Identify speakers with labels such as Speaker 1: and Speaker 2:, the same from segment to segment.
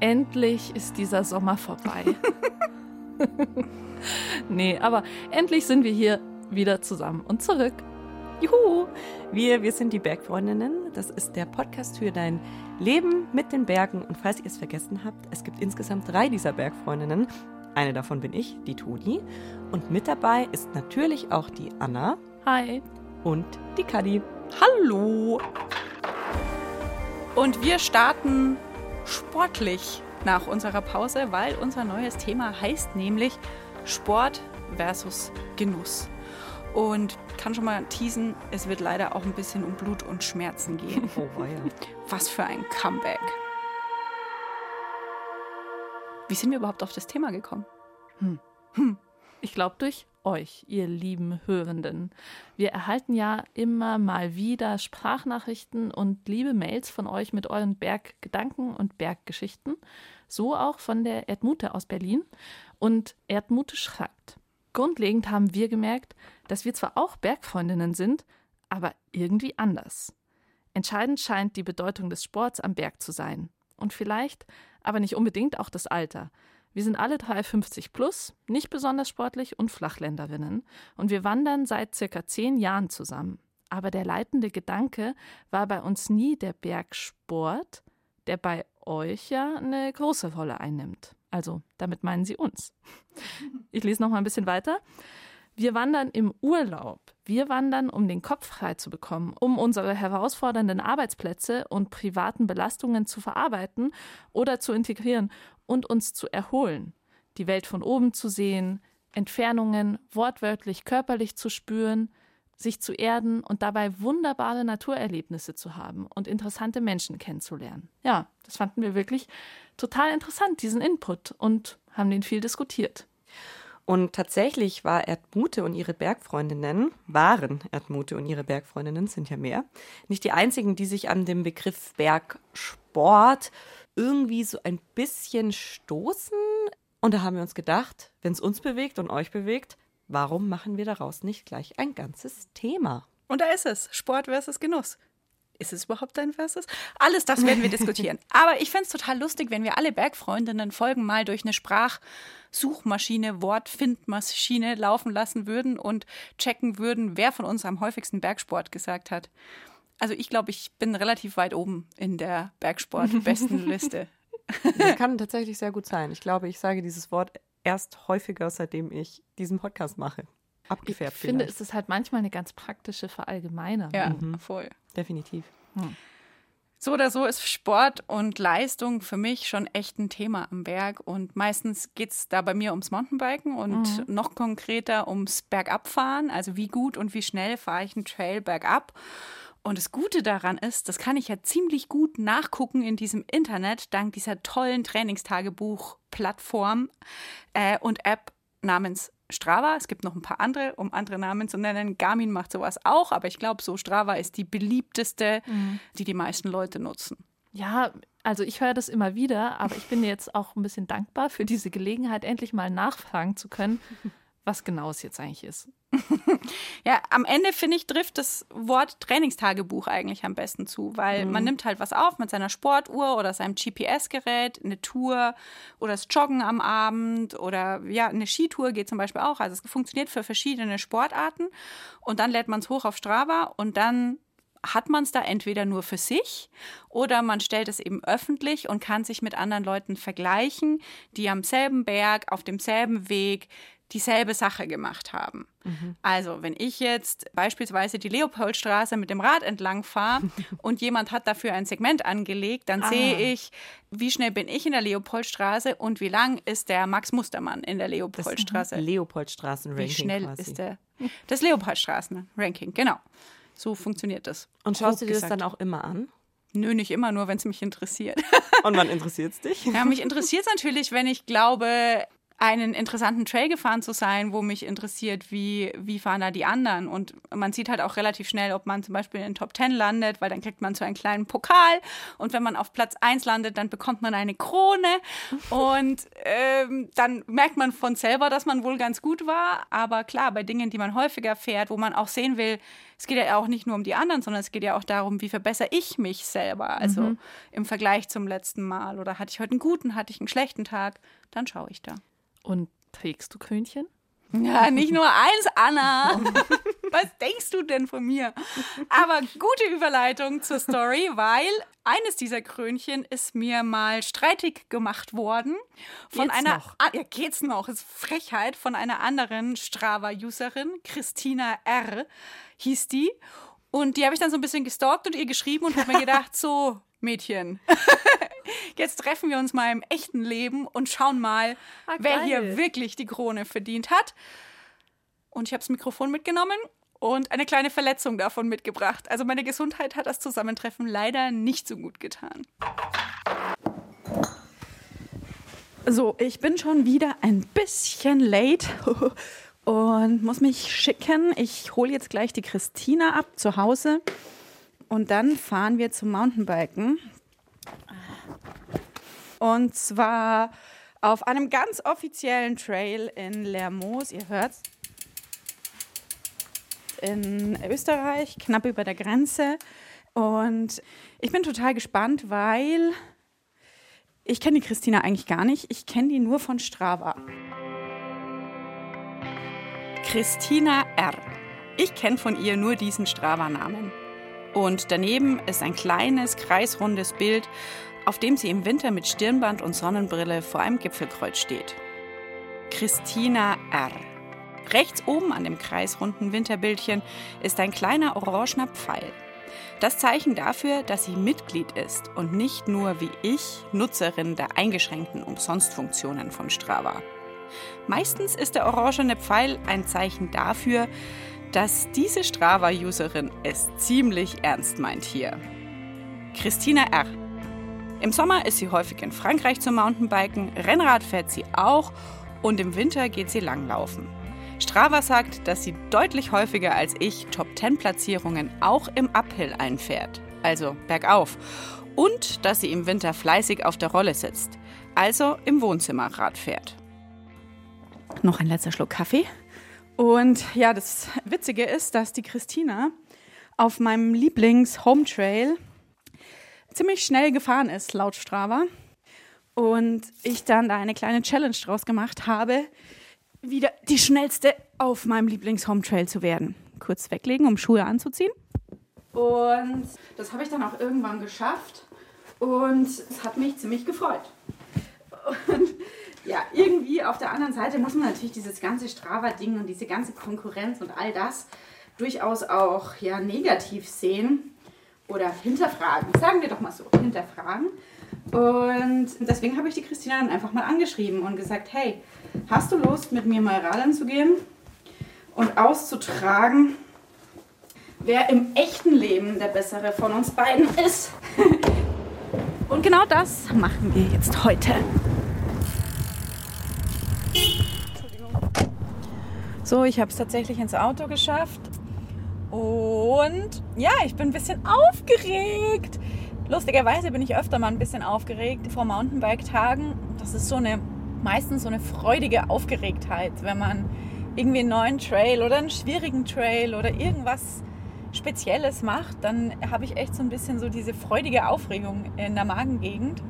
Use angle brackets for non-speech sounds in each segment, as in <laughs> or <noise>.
Speaker 1: endlich ist dieser Sommer vorbei. <laughs> nee, aber endlich sind wir hier wieder zusammen und zurück.
Speaker 2: Juhu! Wir, wir sind die Bergfreundinnen. Das ist der Podcast für dein Leben mit den Bergen. Und falls ihr es vergessen habt, es gibt insgesamt drei dieser Bergfreundinnen. Eine davon bin ich, die Toni. Und mit dabei ist natürlich auch die Anna.
Speaker 1: Hi.
Speaker 2: Und die Kadi.
Speaker 3: Hallo. Und wir starten sportlich nach unserer Pause, weil unser neues Thema heißt nämlich Sport versus Genuss. Und kann schon mal teasen, es wird leider auch ein bisschen um Blut und Schmerzen gehen. <laughs>
Speaker 2: Oh, weia.
Speaker 3: Was für ein Comeback. Wie sind wir überhaupt auf das Thema gekommen?
Speaker 1: Hm. Hm. Ich glaube durch euch, ihr lieben Hörenden. Wir erhalten ja immer mal wieder Sprachnachrichten und liebe Mails von euch mit euren Berggedanken und Berggeschichten. So auch von der Erdmute aus Berlin. Und Erdmute schreibt. Grundlegend haben wir gemerkt, dass wir zwar auch Bergfreundinnen sind, aber irgendwie anders. Entscheidend scheint die Bedeutung des Sports am Berg zu sein. Und vielleicht, aber nicht unbedingt auch das Alter. Wir sind alle drei 50 plus, nicht besonders sportlich und Flachländerinnen. Und wir wandern seit circa zehn Jahren zusammen. Aber der leitende Gedanke war bei uns nie der Bergsport, der bei euch ja eine große Rolle einnimmt. Also, damit meinen sie uns. Ich lese noch mal ein bisschen weiter. Wir wandern im Urlaub. Wir wandern, um den Kopf frei zu bekommen, um unsere herausfordernden Arbeitsplätze und privaten Belastungen zu verarbeiten oder zu integrieren und uns zu erholen, die Welt von oben zu sehen, Entfernungen wortwörtlich körperlich zu spüren, sich zu erden und dabei wunderbare Naturerlebnisse zu haben und interessante Menschen kennenzulernen. Ja, das fanden wir wirklich total interessant, diesen Input, und haben den viel diskutiert.
Speaker 2: Und tatsächlich war Erdmute und ihre Bergfreundinnen, waren Erdmute und ihre Bergfreundinnen, sind ja mehr, nicht die einzigen, die sich an dem Begriff Bergsport irgendwie so ein bisschen stoßen. Und da haben wir uns gedacht, wenn es uns bewegt und euch bewegt, warum machen wir daraus nicht gleich ein ganzes Thema?
Speaker 3: Und da ist es, Sport versus Genuss. Ist es überhaupt dein Versus? Alles das werden wir diskutieren. <laughs> Aber ich fände es total lustig, wenn wir alle Bergfreundinnen Folgen mal durch eine Sprachsuchmaschine, Wortfindmaschine laufen lassen würden und checken würden, wer von uns am häufigsten Bergsport gesagt hat. Also ich glaube, ich bin relativ weit oben in der Bergsport-Bestenliste. <laughs>
Speaker 2: Das kann tatsächlich sehr gut sein. Ich glaube, ich sage dieses Wort erst häufiger, seitdem ich diesen Podcast mache. Abgefärbt.
Speaker 1: Ich finde, es ist halt manchmal eine ganz praktische Verallgemeinerung.
Speaker 3: Ja, mhm. voll.
Speaker 2: Definitiv. Hm.
Speaker 3: So oder so ist Sport und Leistung für mich schon echt ein Thema am Berg. Und meistens geht es da bei mir ums Mountainbiken und mhm. noch konkreter ums Bergabfahren. Also wie gut und wie schnell fahre ich einen Trail bergab. Und das Gute daran ist, das kann ich ja ziemlich gut nachgucken in diesem Internet, dank dieser tollen Trainingstagebuch-Plattform äh, und App namens Strava. Es gibt noch ein paar andere, um andere Namen zu nennen. Garmin macht sowas auch, aber ich glaube, so Strava ist die beliebteste, mhm. die die meisten Leute nutzen.
Speaker 1: Ja, also ich höre das immer wieder, aber ich bin jetzt auch ein bisschen dankbar für diese Gelegenheit, endlich mal nachfragen zu können, was genau es jetzt eigentlich ist. <laughs>
Speaker 3: ja, am Ende finde ich, trifft das Wort Trainingstagebuch eigentlich am besten zu, weil mhm. man nimmt halt was auf mit seiner Sportuhr oder seinem GPS-Gerät, eine Tour oder das Joggen am Abend oder ja, eine Skitour geht zum Beispiel auch. Also es funktioniert für verschiedene Sportarten und dann lädt man es hoch auf Strava und dann hat man es da entweder nur für sich oder man stellt es eben öffentlich und kann sich mit anderen Leuten vergleichen, die am selben Berg, auf demselben Weg dieselbe Sache gemacht haben. Mhm. Also, wenn ich jetzt beispielsweise die Leopoldstraße mit dem Rad entlang fahre <laughs> und jemand hat dafür ein Segment angelegt, dann ah. sehe ich, wie schnell bin ich in der Leopoldstraße und wie lang ist der Max Mustermann in der <laughs> Leopoldstraße.
Speaker 2: Das Leopoldstraßen-Ranking.
Speaker 3: Wie schnell
Speaker 2: quasi.
Speaker 3: ist der? Das Leopoldstraßen-Ranking, genau. So funktioniert das.
Speaker 2: Und schaust du dir das dann auch immer an?
Speaker 3: Nö, nicht immer, nur wenn es mich interessiert. <laughs>
Speaker 2: Und wann interessiert es dich?
Speaker 3: Ja, mich interessiert es natürlich, wenn ich glaube, einen interessanten Trail gefahren zu sein, wo mich interessiert, wie, wie fahren da die anderen. Und man sieht halt auch relativ schnell, ob man zum Beispiel in den Top 10 landet, weil dann kriegt man so einen kleinen Pokal. Und wenn man auf Platz 1 landet, dann bekommt man eine Krone. Und ähm, dann merkt man von selber, dass man wohl ganz gut war. Aber klar, bei Dingen, die man häufiger fährt, wo man auch sehen will, es geht ja auch nicht nur um die anderen, sondern es geht ja auch darum, wie verbessere ich mich selber. Also mhm. im Vergleich zum letzten Mal. Oder hatte ich heute einen guten, hatte ich einen schlechten Tag, dann schaue ich da.
Speaker 1: Und trägst du Krönchen?
Speaker 3: Ja, nicht nur eins, Anna. <laughs> Was denkst du denn von mir? Aber gute Überleitung zur Story, weil eines dieser Krönchen ist mir mal streitig gemacht worden von
Speaker 1: geht's
Speaker 3: einer
Speaker 1: noch?
Speaker 3: Ah, ja, geht's noch, ist Frechheit von einer anderen Strava Userin, Christina R hieß die und die habe ich dann so ein bisschen gestalkt und ihr geschrieben und habe mir gedacht, so Mädchen, <laughs> jetzt treffen wir uns mal im echten Leben und schauen mal,
Speaker 1: Ah,
Speaker 3: wer hier wirklich die Krone verdient hat. Und ich habe das Mikrofon mitgenommen und eine kleine Verletzung davon mitgebracht. Also meine Gesundheit hat das Zusammentreffen leider nicht so gut getan.
Speaker 4: So, ich bin schon wieder ein bisschen late <laughs> und muss mich schicken. Ich hole jetzt gleich die Christina ab zu Hause und dann fahren wir zum Mountainbiken. Und zwar auf einem ganz offiziellen Trail in Lermoos, ihr hört's, in Österreich, knapp über der Grenze. Und ich bin total gespannt, weil ich kenne die Christina eigentlich gar nicht. Ich kenne die nur von Strava.
Speaker 3: Christina R. Ich kenne von ihr nur diesen Strava-Namen. Und daneben ist ein kleines, kreisrundes Bild, auf dem sie im Winter mit Stirnband und Sonnenbrille vor einem Gipfelkreuz steht. Christina R. Rechts oben an dem kreisrunden Winterbildchen ist ein kleiner orangener Pfeil. Das Zeichen dafür, dass sie Mitglied ist und nicht nur wie ich Nutzerin der eingeschränkten Umsonstfunktionen von Strava. Meistens ist der orangene Pfeil ein Zeichen dafür, dass diese Strava-Userin es ziemlich ernst meint hier. Christina R. Im Sommer ist sie häufig in Frankreich zum Mountainbiken, Rennrad fährt sie auch und im Winter geht sie langlaufen. Strava sagt, dass sie deutlich häufiger als ich Top-10-Platzierungen auch im Uphill einfährt, also bergauf, und dass sie im Winter fleißig auf der Rolle sitzt, also im Wohnzimmerrad fährt.
Speaker 4: Noch ein letzter Schluck Kaffee. Und ja, das Witzige ist, dass die Christina auf meinem Lieblings-Home-Trail ziemlich schnell gefahren ist, laut Strava. Und ich dann da eine kleine Challenge draus gemacht habe, wieder die schnellste auf meinem Lieblings-Home-Trail zu werden. Kurz weglegen, um Schuhe anzuziehen. Und das habe ich dann auch irgendwann geschafft. Und es hat mich ziemlich gefreut. Und ja, irgendwie auf der anderen Seite muss man natürlich dieses ganze Strava-Ding und diese ganze Konkurrenz und all das durchaus auch ja, negativ sehen oder hinterfragen. Sagen wir doch mal so, hinterfragen. Und deswegen habe ich die Christina dann einfach mal angeschrieben und gesagt, hey, hast du Lust, mit mir mal radeln zu gehen und auszutragen, wer im echten Leben der Bessere von uns beiden ist? <laughs> und genau das machen wir jetzt heute. So, ich habe es tatsächlich ins Auto geschafft. Und ja, ich bin ein bisschen aufgeregt. Lustigerweise bin ich öfter mal ein bisschen aufgeregt vor Mountainbike-Tagen. Das ist so eine, meistens so eine freudige Aufgeregtheit, wenn man irgendwie einen neuen Trail oder einen schwierigen Trail oder irgendwas Spezielles macht, dann habe ich echt so ein bisschen so diese freudige Aufregung in der Magengegend.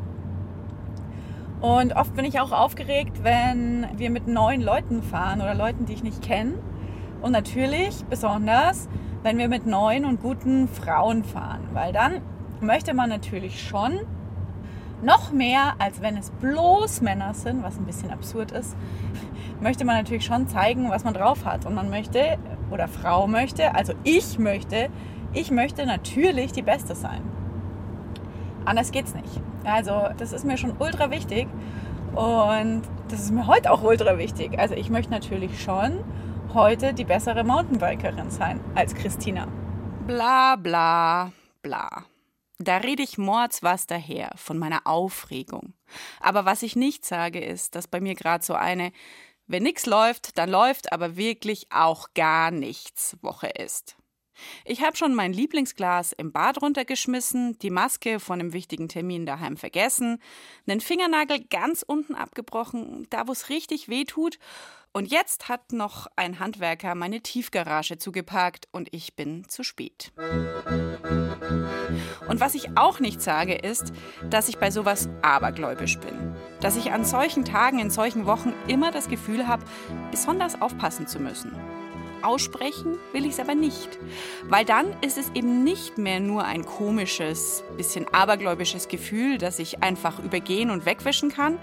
Speaker 4: Und oft bin ich auch aufgeregt, wenn wir mit neuen Leuten fahren oder Leuten, die ich nicht kenne. Und natürlich besonders, wenn wir mit neuen und guten Frauen fahren, weil dann möchte man natürlich schon noch mehr, als wenn es bloß Männer sind, was ein bisschen absurd ist, möchte man natürlich schon zeigen, was man drauf hat. Und man möchte, oder Frau möchte, also ich möchte, ich möchte natürlich die Beste sein. Anders geht's nicht. Also das ist mir schon ultra wichtig und das ist mir heute auch ultra wichtig. Also ich möchte natürlich schon heute die bessere Mountainbikerin sein als Christina.
Speaker 3: Bla bla bla. Da rede ich mords was daher von meiner Aufregung. Aber was ich nicht sage, ist, dass bei mir gerade so eine, wenn nichts läuft, dann läuft aber wirklich auch gar nichts Woche ist. Ich habe schon mein Lieblingsglas im Bad runtergeschmissen, die Maske von einem wichtigen Termin daheim vergessen, einen Fingernagel ganz unten abgebrochen, da wo es richtig weh tut und jetzt hat noch ein Handwerker meine Tiefgarage zugeparkt und ich bin zu spät. Und was ich auch nicht sage, ist, dass ich bei sowas abergläubisch bin. Dass ich an solchen Tagen, in solchen Wochen immer das Gefühl habe, besonders aufpassen zu müssen. Aussprechen will ich es aber nicht, weil dann ist es eben nicht mehr nur ein komisches, bisschen abergläubisches Gefühl, das ich einfach übergehen und wegwischen kann,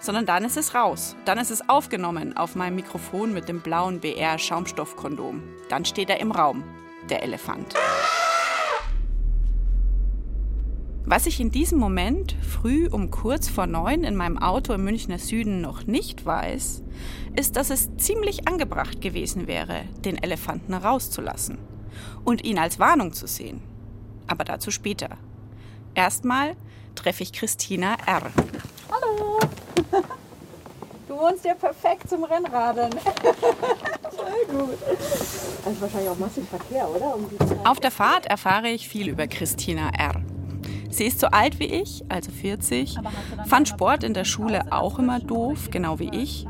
Speaker 3: sondern dann ist es raus. Dann ist es aufgenommen auf meinem Mikrofon mit dem blauen BR Schaumstoffkondom. Dann steht er im Raum, der Elefant. Was ich in diesem Moment früh um kurz vor neun in meinem Auto im Münchner Süden noch nicht weiß, ist, dass es ziemlich angebracht gewesen wäre, den Elefanten rauszulassen und ihn als Warnung zu sehen. Aber dazu später. Erstmal treffe ich Christina R.
Speaker 4: Hallo! Du wohnst ja perfekt zum Rennradeln. <laughs> Voll gut. Also wahrscheinlich auch massiv Verkehr, oder? Um
Speaker 3: Auf der Fahrt erfahre ich viel über Christina R. Sie ist so alt wie ich, also 40, fand Sport in der Schule auch immer doof, genau wie ich,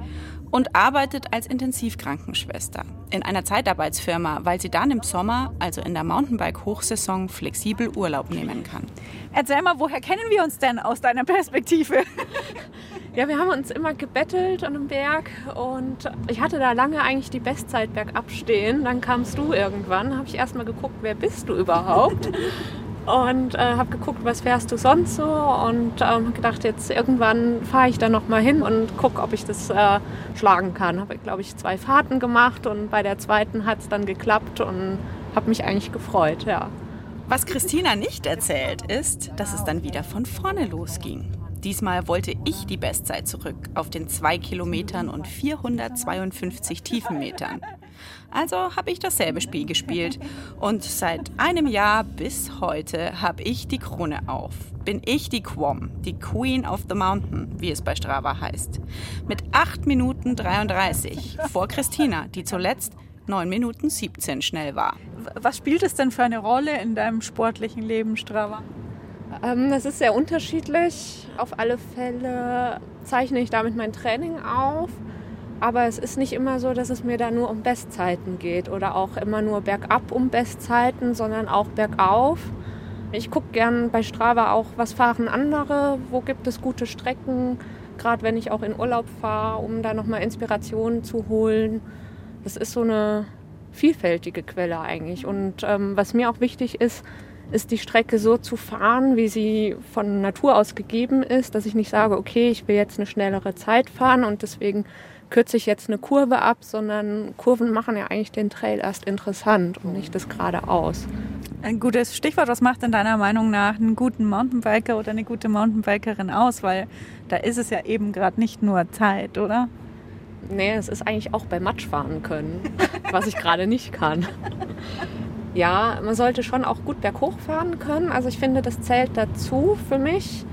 Speaker 3: und arbeitet als Intensivkrankenschwester in einer Zeitarbeitsfirma, weil sie dann im Sommer, also in der Mountainbike-Hochsaison, flexibel Urlaub nehmen kann.
Speaker 4: Erzähl mal, woher kennen wir uns denn aus deiner Perspektive? <laughs>
Speaker 5: Ja, wir haben uns immer gebettelt an einem Berg und ich hatte da lange eigentlich die Bestzeit bergab stehen. Dann kamst du irgendwann, habe ich erstmal geguckt, wer bist du überhaupt? <laughs> und äh, habe geguckt, was fährst du sonst so und ähm, gedacht, jetzt irgendwann fahre ich da noch mal hin und gucke, ob ich das äh, schlagen kann. Habe, glaube ich, zwei Fahrten gemacht und bei der zweiten hat es dann geklappt und habe mich eigentlich gefreut, ja.
Speaker 3: Was Christina nicht erzählt, ist, dass es dann wieder von vorne losging. Diesmal wollte ich die Bestzeit zurück auf den 2 Kilometern und 452 Tiefenmetern. Also habe ich dasselbe Spiel gespielt. Und seit einem Jahr bis heute habe ich die Krone auf. Bin ich die Quom, die Queen of the Mountain, wie es bei Strava heißt. Mit 8 Minuten 33 vor Christina, die zuletzt 9 Minuten 17 schnell war.
Speaker 4: Was spielt es denn für eine Rolle in deinem sportlichen Leben, Strava?
Speaker 5: Ähm, das ist sehr unterschiedlich. Auf alle Fälle zeichne ich damit mein Training auf. Aber es ist nicht immer so, dass es mir da nur um Bestzeiten geht oder auch immer nur bergab um Bestzeiten, sondern auch bergauf. Ich gucke gern bei Strava auch, was fahren andere, wo gibt es gute Strecken, gerade wenn ich auch in Urlaub fahre, um da nochmal Inspirationen zu holen. Das ist so eine vielfältige Quelle eigentlich. Und ähm, was mir auch wichtig ist, ist die Strecke so zu fahren, wie sie von Natur aus gegeben ist, dass ich nicht sage, okay, ich will jetzt eine schnellere Zeit fahren und deswegen kürze ich jetzt eine Kurve ab, sondern Kurven machen ja eigentlich den Trail erst interessant und nicht das geradeaus.
Speaker 4: Ein gutes Stichwort, was macht denn deiner Meinung nach einen guten Mountainbiker oder eine gute Mountainbikerin aus? Weil da ist es ja eben gerade nicht nur Zeit, oder?
Speaker 5: Nee, es ist eigentlich auch bei Matsch fahren können, <laughs> was ich gerade nicht kann. Ja, man sollte schon auch gut berghoch fahren können. Also ich finde, das zählt dazu für mich.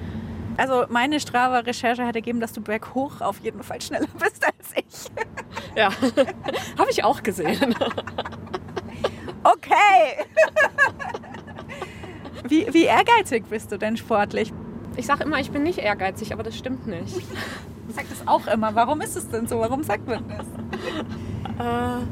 Speaker 4: Also meine Strava-Recherche hat ergeben, dass du berghoch auf jeden Fall schneller bist als ich. <laughs>
Speaker 5: Ja, <laughs> habe ich auch gesehen. <laughs>
Speaker 4: Okay. Wie, wie ehrgeizig bist du denn sportlich?
Speaker 5: Ich sage immer, ich bin nicht ehrgeizig, aber das stimmt nicht.
Speaker 4: Ich sage das auch immer. Warum ist es denn so? Warum sagt man das?
Speaker 5: Äh,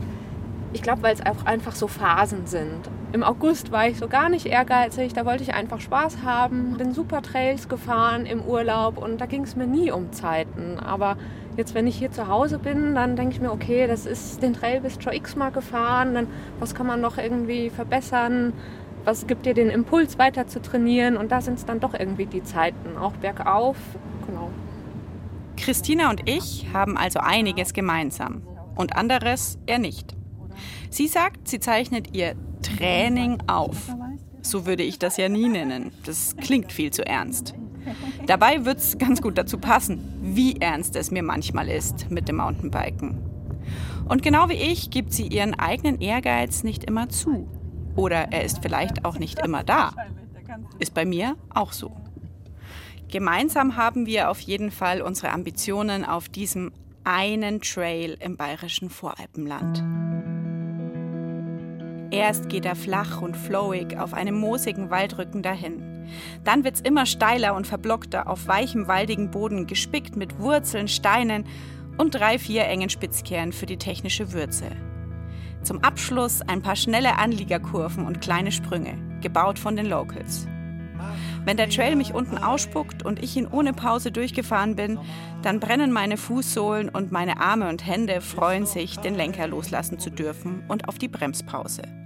Speaker 5: ich glaube, weil es auch einfach so Phasen sind. Im August war ich so gar nicht ehrgeizig, da wollte ich einfach Spaß haben, bin super Trails gefahren im Urlaub und da ging es mir nie um Zeiten. Aber jetzt, wenn ich hier zu Hause bin, dann denke ich mir, okay, das ist den Trail bis schon x-mal gefahren, dann was kann man noch irgendwie verbessern? Was gibt dir den Impuls weiter zu trainieren? Und da sind es dann doch irgendwie die Zeiten, auch bergauf. Genau.
Speaker 3: Christina und ich haben also einiges gemeinsam und anderes eher nicht. Sie sagt, sie zeichnet ihr Training auf. So würde ich das ja nie nennen. Das klingt viel zu ernst. Dabei wird es ganz gut dazu passen, wie ernst es mir manchmal ist mit dem Mountainbiken. Und genau wie ich gibt sie ihren eigenen Ehrgeiz nicht immer zu. Oder er ist vielleicht auch nicht immer da. Ist bei mir auch so. Gemeinsam haben wir auf jeden Fall unsere Ambitionen auf diesem einen Trail im bayerischen Voralpenland. Erst geht er flach und flowig auf einem moosigen Waldrücken dahin. Dann wird's immer steiler und verblockter auf weichem, waldigen Boden, gespickt mit Wurzeln, Steinen und drei, vier engen Spitzkehren für die technische Würze. Zum Abschluss ein paar schnelle Anliegerkurven und kleine Sprünge, gebaut von den Locals. Wenn der Trail mich unten ausspuckt und ich ihn ohne Pause durchgefahren bin, dann brennen meine Fußsohlen und meine Arme und Hände freuen sich, den Lenker loslassen zu dürfen und auf die Bremspause.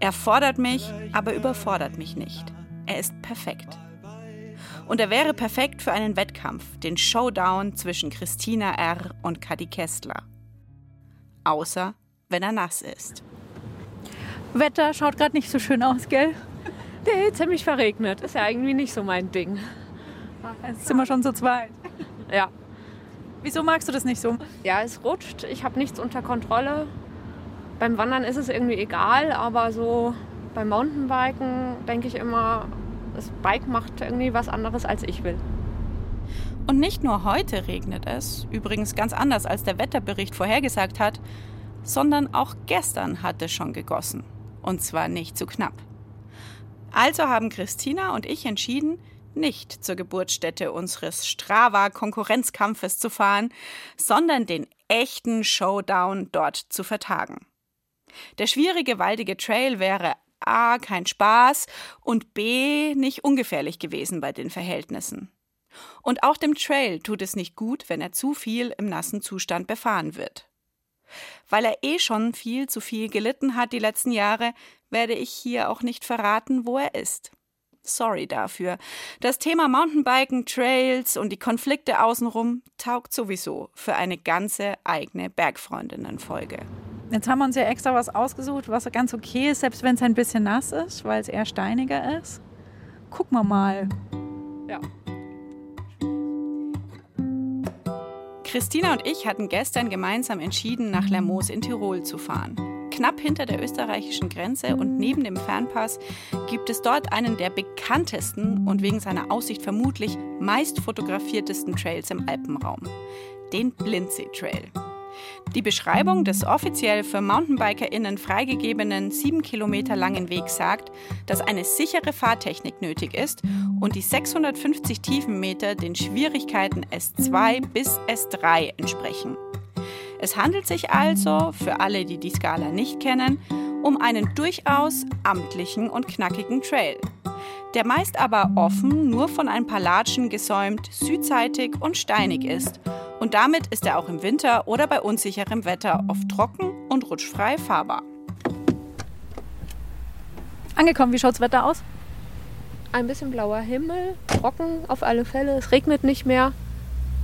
Speaker 3: Er fordert mich, aber überfordert mich nicht. Er ist perfekt. Und er wäre perfekt für einen Wettkampf, den Showdown zwischen Christina R. und Kadi Kestler. Außer wenn er nass ist.
Speaker 4: Wetter schaut gerade nicht so schön aus, gell?
Speaker 5: Nee, ziemlich verregnet. Ist ja irgendwie nicht so mein Ding.
Speaker 4: Jetzt sind wir schon zu zweit.
Speaker 5: Ja.
Speaker 4: Wieso magst du das nicht so?
Speaker 5: Ja, es rutscht. Ich habe nichts unter Kontrolle. Beim Wandern ist es irgendwie egal, aber so beim Mountainbiken denke ich immer, das Bike macht irgendwie was anderes, als ich will.
Speaker 3: Und nicht nur heute regnet es, übrigens ganz anders als der Wetterbericht vorhergesagt hat, sondern auch gestern hat es schon gegossen. Und zwar nicht zu knapp. Also haben Christina und ich entschieden, nicht zur Geburtsstätte unseres Strava-Konkurrenzkampfes zu fahren, sondern den echten Showdown dort zu vertagen. Der schwierige, waldige Trail wäre A. kein Spaß und B. nicht ungefährlich gewesen bei den Verhältnissen. Und auch dem Trail tut es nicht gut, wenn er zu viel im nassen Zustand befahren wird. Weil er eh schon viel zu viel gelitten hat die letzten Jahre, werde ich hier auch nicht verraten, wo er ist. Sorry dafür. Das Thema Mountainbiken, Trails und die Konflikte außenrum taugt sowieso für eine ganze eigene Bergfreundinnen-Folge.
Speaker 4: Jetzt haben wir uns ja extra was ausgesucht, was ganz okay ist, selbst wenn es ein bisschen nass ist, weil es eher steiniger ist. Gucken wir mal.
Speaker 5: Ja.
Speaker 3: Christina und ich hatten gestern gemeinsam entschieden, nach Lermoos in Tirol zu fahren. Knapp hinter der österreichischen Grenze und neben dem Fernpass gibt es dort einen der bekanntesten und wegen seiner Aussicht vermutlich meist fotografiertesten Trails im Alpenraum, den Blindsee Trail. Die Beschreibung des offiziell für MountainbikerInnen freigegebenen sieben Kilometer langen Wegs sagt, dass eine sichere Fahrtechnik nötig ist und die 650 Tiefenmeter den Schwierigkeiten S2 bis S3 entsprechen. Es handelt sich also, für alle, die die Skala nicht kennen, um einen durchaus amtlichen und knackigen Trail. Der meist aber offen, nur von ein paar Latschen gesäumt, südseitig und steinig ist und damit ist er auch im Winter oder bei unsicherem Wetter oft trocken und rutschfrei fahrbar.
Speaker 4: Angekommen, wie schaut's Wetter aus?
Speaker 5: Ein bisschen blauer Himmel, trocken auf alle Fälle. Es regnet nicht mehr.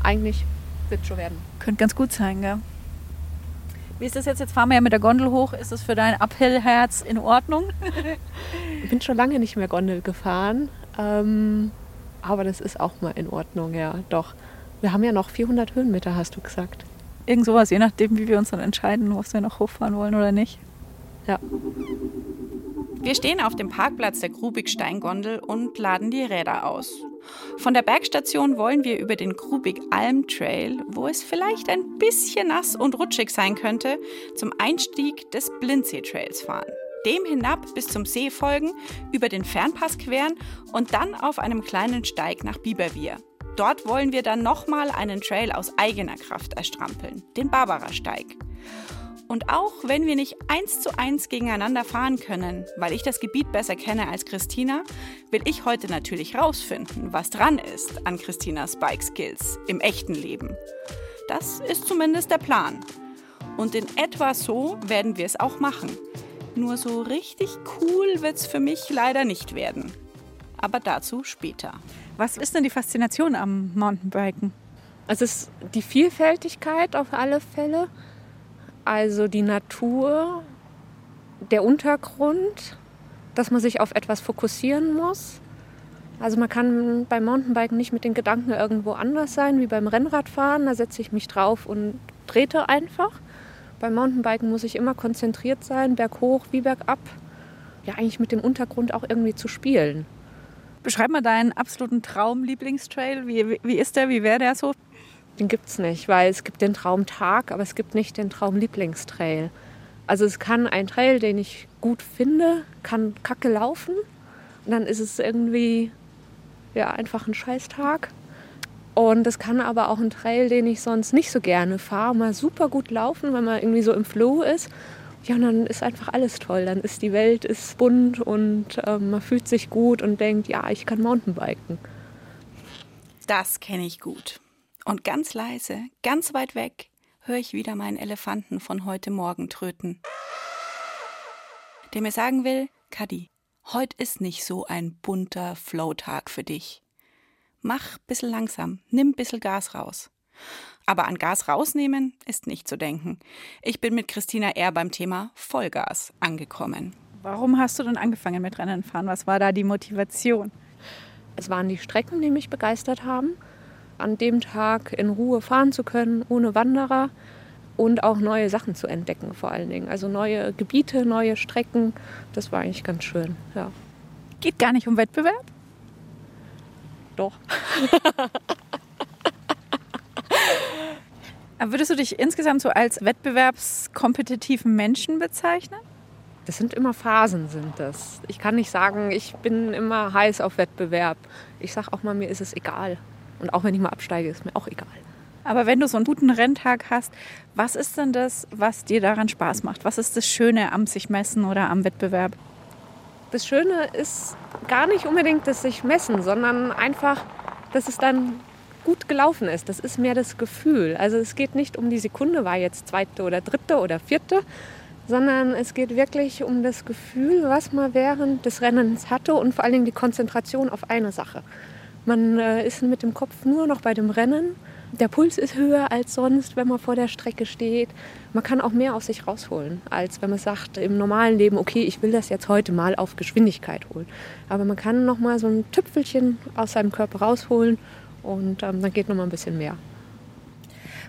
Speaker 5: Eigentlich wird schon werden.
Speaker 4: Könnte ganz gut sein, gell? Wie ist das jetzt? Jetzt fahren wir ja mit der Gondel hoch. Ist das für dein Uphill-Herz in Ordnung? <laughs>
Speaker 5: ich bin schon lange nicht mehr Gondel gefahren. Ähm, aber das ist auch mal in Ordnung, ja, doch. Wir haben ja noch 400 Höhenmeter, hast du gesagt.
Speaker 4: Irgend sowas, je nachdem, wie wir uns dann entscheiden, was wir noch hochfahren wollen oder nicht.
Speaker 5: Ja.
Speaker 3: Wir stehen auf dem Parkplatz der Grubig-Steingondel und laden die Räder aus. Von der Bergstation wollen wir über den Grubig-Alm-Trail, wo es vielleicht ein bisschen nass und rutschig sein könnte, zum Einstieg des Blindsee-Trails fahren. Dem hinab bis zum See folgen, über den Fernpass queren und dann auf einem kleinen Steig nach Biberwier. Dort wollen wir dann nochmal einen Trail aus eigener Kraft erstrampeln, den Barbara-Steig. Und auch wenn wir nicht eins zu eins gegeneinander fahren können, weil ich das Gebiet besser kenne als Christina, will ich heute natürlich rausfinden, was dran ist an Christinas Bike Skills im echten Leben. Das ist zumindest der Plan. Und in etwa so werden wir es auch machen. Nur so richtig cool wird es für mich leider nicht werden. Aber dazu später.
Speaker 4: Was ist denn die Faszination am Mountainbiken?
Speaker 5: Es ist die Vielfältigkeit auf alle Fälle. Also die Natur, der Untergrund, dass man sich auf etwas fokussieren muss. Also man kann beim Mountainbiken nicht mit den Gedanken irgendwo anders sein wie beim Rennradfahren. Da setze ich mich drauf und trete einfach. Beim Mountainbiken muss ich immer konzentriert sein, berghoch wie bergab. Ja, eigentlich mit dem Untergrund auch irgendwie zu spielen.
Speaker 4: Beschreib mal deinen absoluten Traum-Lieblingstrail. Wie, wie ist der? Wie wäre der so?
Speaker 5: Den gibt es nicht, weil es gibt den Traumtag, aber es gibt nicht den Traumlieblingstrail. Also es kann ein Trail, den ich gut finde, kann kacke laufen. Und dann ist es irgendwie ja, einfach ein Scheißtag. Und es kann aber auch ein Trail, den ich sonst nicht so gerne fahre, mal super gut laufen, wenn man irgendwie so im Flow ist. Ja, und dann ist einfach alles toll. Dann ist die Welt ist bunt und äh, man fühlt sich gut und denkt, ja, ich kann Mountainbiken.
Speaker 3: Das kenne ich gut. Und ganz leise, ganz weit weg, höre ich wieder meinen Elefanten von heute Morgen tröten. Der mir sagen will, Kadi, heute ist nicht so ein bunter Flow-Tag für dich. Mach bissel langsam, nimm bissel Gas raus. Aber an Gas rausnehmen ist nicht zu denken. Ich bin mit Christina eher beim Thema Vollgas angekommen.
Speaker 4: Warum hast du denn angefangen mit Rennen fahren? Was war da die Motivation?
Speaker 5: Es waren die Strecken, die mich begeistert haben. An dem Tag in Ruhe fahren zu können, ohne Wanderer und auch neue Sachen zu entdecken vor allen Dingen. Also neue Gebiete, neue Strecken. Das war eigentlich ganz schön, ja.
Speaker 4: Geht gar nicht um Wettbewerb?
Speaker 5: Doch. <laughs>
Speaker 4: Würdest du dich insgesamt so als wettbewerbskompetitiven Menschen bezeichnen?
Speaker 5: Das sind immer Phasen, sind das. Ich kann nicht sagen, ich bin immer heiß auf Wettbewerb. Ich sage auch mal, mir ist es egal. Und auch wenn ich mal absteige, ist mir auch egal.
Speaker 4: Aber wenn du so einen guten Renntag hast, was ist denn das, was dir daran Spaß macht? Was ist das Schöne am sich messen oder am Wettbewerb?
Speaker 5: Das Schöne ist gar nicht unbedingt das sich messen, sondern einfach, dass es dann gut gelaufen ist. Das ist mehr das Gefühl. Also es geht nicht um die Sekunde, war jetzt zweite oder dritte oder vierte, sondern es geht wirklich um das Gefühl, was man während des Rennens hatte und vor allen Dingen die Konzentration auf eine Sache. Man äh, ist mit dem Kopf nur noch bei dem Rennen. Der Puls ist höher als sonst, wenn man vor der Strecke steht. Man kann auch mehr aus sich rausholen, als wenn man sagt im normalen Leben, okay, ich will das jetzt heute mal auf Geschwindigkeit holen. Aber man kann noch mal so ein Tüpfelchen aus seinem Körper rausholen und ähm, dann geht noch mal ein bisschen mehr.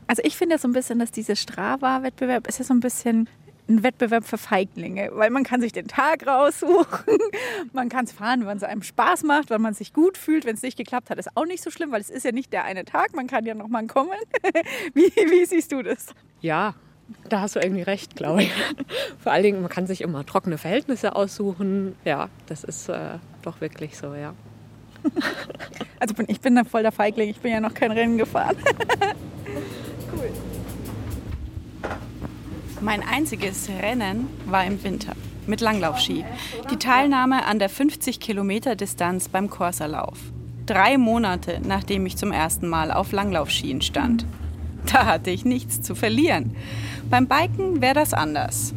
Speaker 4: Also ich finde ja so ein bisschen, dass dieser Strava-Wettbewerb ist ja so ein bisschen ein Wettbewerb für Feiglinge, weil man kann sich den Tag raussuchen, <laughs> man kann es fahren, wann es einem Spaß macht, wann man sich gut fühlt. Wenn es nicht geklappt hat, ist auch nicht so schlimm, weil es ist ja nicht der eine Tag, man kann ja noch mal kommen. <laughs> Wie, wie siehst du das?
Speaker 5: Ja, da hast du irgendwie recht, glaube ich. <laughs> Vor allen Dingen, man kann sich immer trockene Verhältnisse aussuchen. Ja, das ist äh, doch wirklich so, ja.
Speaker 4: Also bin, ich bin da voll der Feigling, ich bin ja noch kein Rennen gefahren. <laughs>
Speaker 3: cool. Mein einziges Rennen war im Winter mit Langlaufski. Die Teilnahme an der 50 Kilometer Distanz beim Corsa-Lauf. Drei Monate nachdem ich zum ersten Mal auf Langlaufskien stand. Da hatte ich nichts zu verlieren. Beim Biken wäre das anders.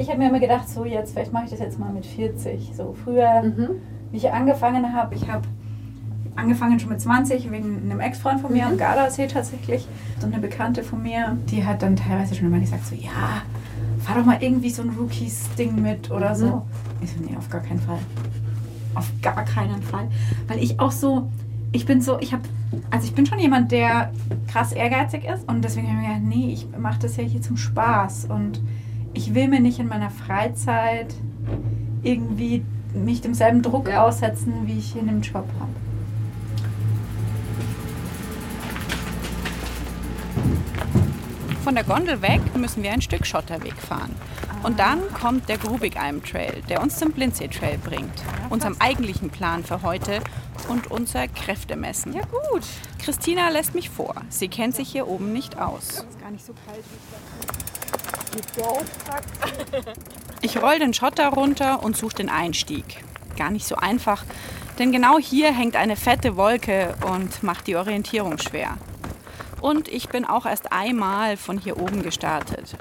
Speaker 4: Ich habe mir immer gedacht, so jetzt, vielleicht mache ich das jetzt mal mit 40. So früher, mhm. wie ich angefangen habe, ich habe angefangen schon mit 20 wegen einem Ex-Freund von mir mhm. am Gardasee tatsächlich. So eine Bekannte von mir, die hat dann teilweise schon immer gesagt so, ja, fahr doch mal irgendwie so ein Rookies-Ding mit oder so. Mhm. Ich so, nee, auf gar keinen Fall. Auf gar keinen Fall. Weil ich auch so, ich bin so, ich habe, also ich bin schon jemand, der krass ehrgeizig ist und deswegen habe ich mir gedacht, nee, ich mache das ja hier zum Spaß und ich will mir nicht in meiner Freizeit irgendwie mich demselben Druck ja. aussetzen, wie ich in dem Job habe.
Speaker 3: Von der Gondel weg müssen wir ein Stück Schotterweg fahren. Und dann kommt der Grubigalm Trail, der uns zum Blindsee Trail bringt. Unserem eigentlichen Plan für heute und unser Kräftemessen.
Speaker 4: Ja gut.
Speaker 3: Christina lässt mich vor. Sie kennt sich hier oben nicht aus.
Speaker 4: Es ist gar nicht so kalt <laughs>
Speaker 3: Ich roll den Schotter runter und suche den Einstieg. Gar nicht so einfach, denn genau hier hängt eine fette Wolke und macht die Orientierung schwer. Und ich bin auch erst einmal von hier oben gestartet.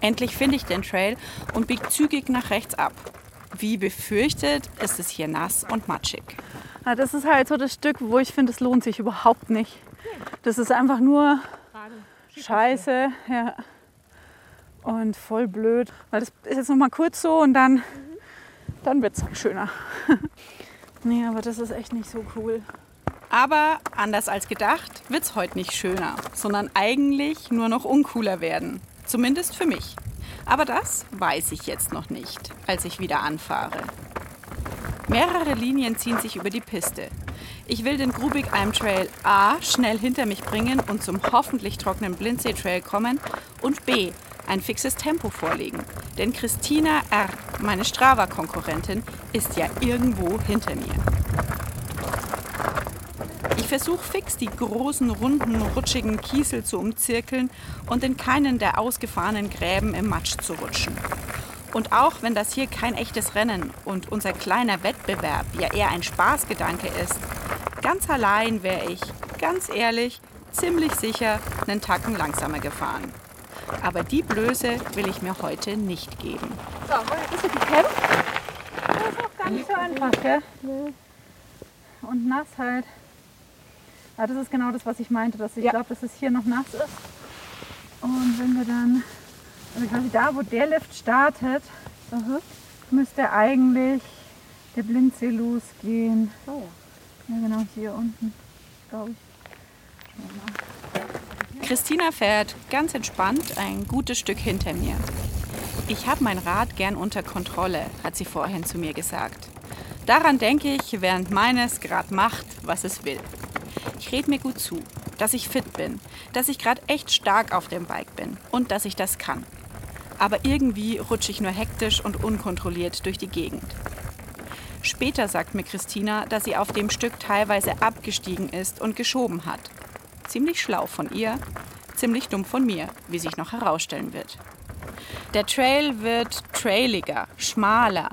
Speaker 3: Endlich finde ich den Trail und biege zügig nach rechts ab. Wie befürchtet, ist es hier nass und matschig.
Speaker 4: Ja, das ist halt so das Stück, wo ich finde, es lohnt sich überhaupt nicht. Das ist einfach nur Scheiße. Ja. Und voll blöd. Weil das ist jetzt noch mal kurz so und dann, dann wird es schöner. <laughs> nee, aber das ist echt nicht so cool.
Speaker 3: Aber anders als gedacht wird es heute nicht schöner, sondern eigentlich nur noch uncooler werden. Zumindest für mich. Aber das weiß ich jetzt noch nicht, als ich wieder anfahre. Mehrere Linien ziehen sich über die Piste. Ich will den Grubig Alm Trail A schnell hinter mich bringen und zum hoffentlich trockenen Blindsee Trail kommen und B ein fixes Tempo vorlegen. Denn Christina R., meine Strava-Konkurrentin, ist ja irgendwo hinter mir. Ich versuche fix die großen, runden, rutschigen Kiesel zu umzirkeln und in keinen der ausgefahrenen Gräben im Matsch zu rutschen. Und auch wenn das hier kein echtes Rennen und unser kleiner Wettbewerb ja eher ein Spaßgedanke ist, ganz allein wäre ich, ganz ehrlich, ziemlich sicher einen Tacken langsamer gefahren. Aber die Blöße will ich mir heute nicht geben.
Speaker 4: So, bist du gekämpft? Das ist auch gar nicht so einfach, gell? Und nass halt. Ja, das ist genau das, was ich meinte, dass ich glaube, dass es hier noch nass ist. Und wenn wir dann, also quasi da, wo der Lift startet, müsste eigentlich der Blindsee losgehen.
Speaker 5: Oh.
Speaker 4: Ja, genau, hier unten, glaube ich.
Speaker 3: Christina fährt ganz entspannt ein gutes Stück hinter mir. Ich habe mein Rad gern unter Kontrolle, hat sie vorhin zu mir gesagt. Daran denke ich, während meines gerade macht, was es will. Ich rede mir gut zu, dass ich fit bin, dass ich gerade echt stark auf dem Bike bin und dass ich das kann. Aber irgendwie rutsche ich nur hektisch und unkontrolliert durch die Gegend. Später sagt mir Christina, dass sie auf dem Stück teilweise abgestiegen ist und geschoben hat. Ziemlich schlau von ihr, ziemlich dumm von mir, wie sich noch herausstellen wird. Der Trail wird trailiger, schmaler,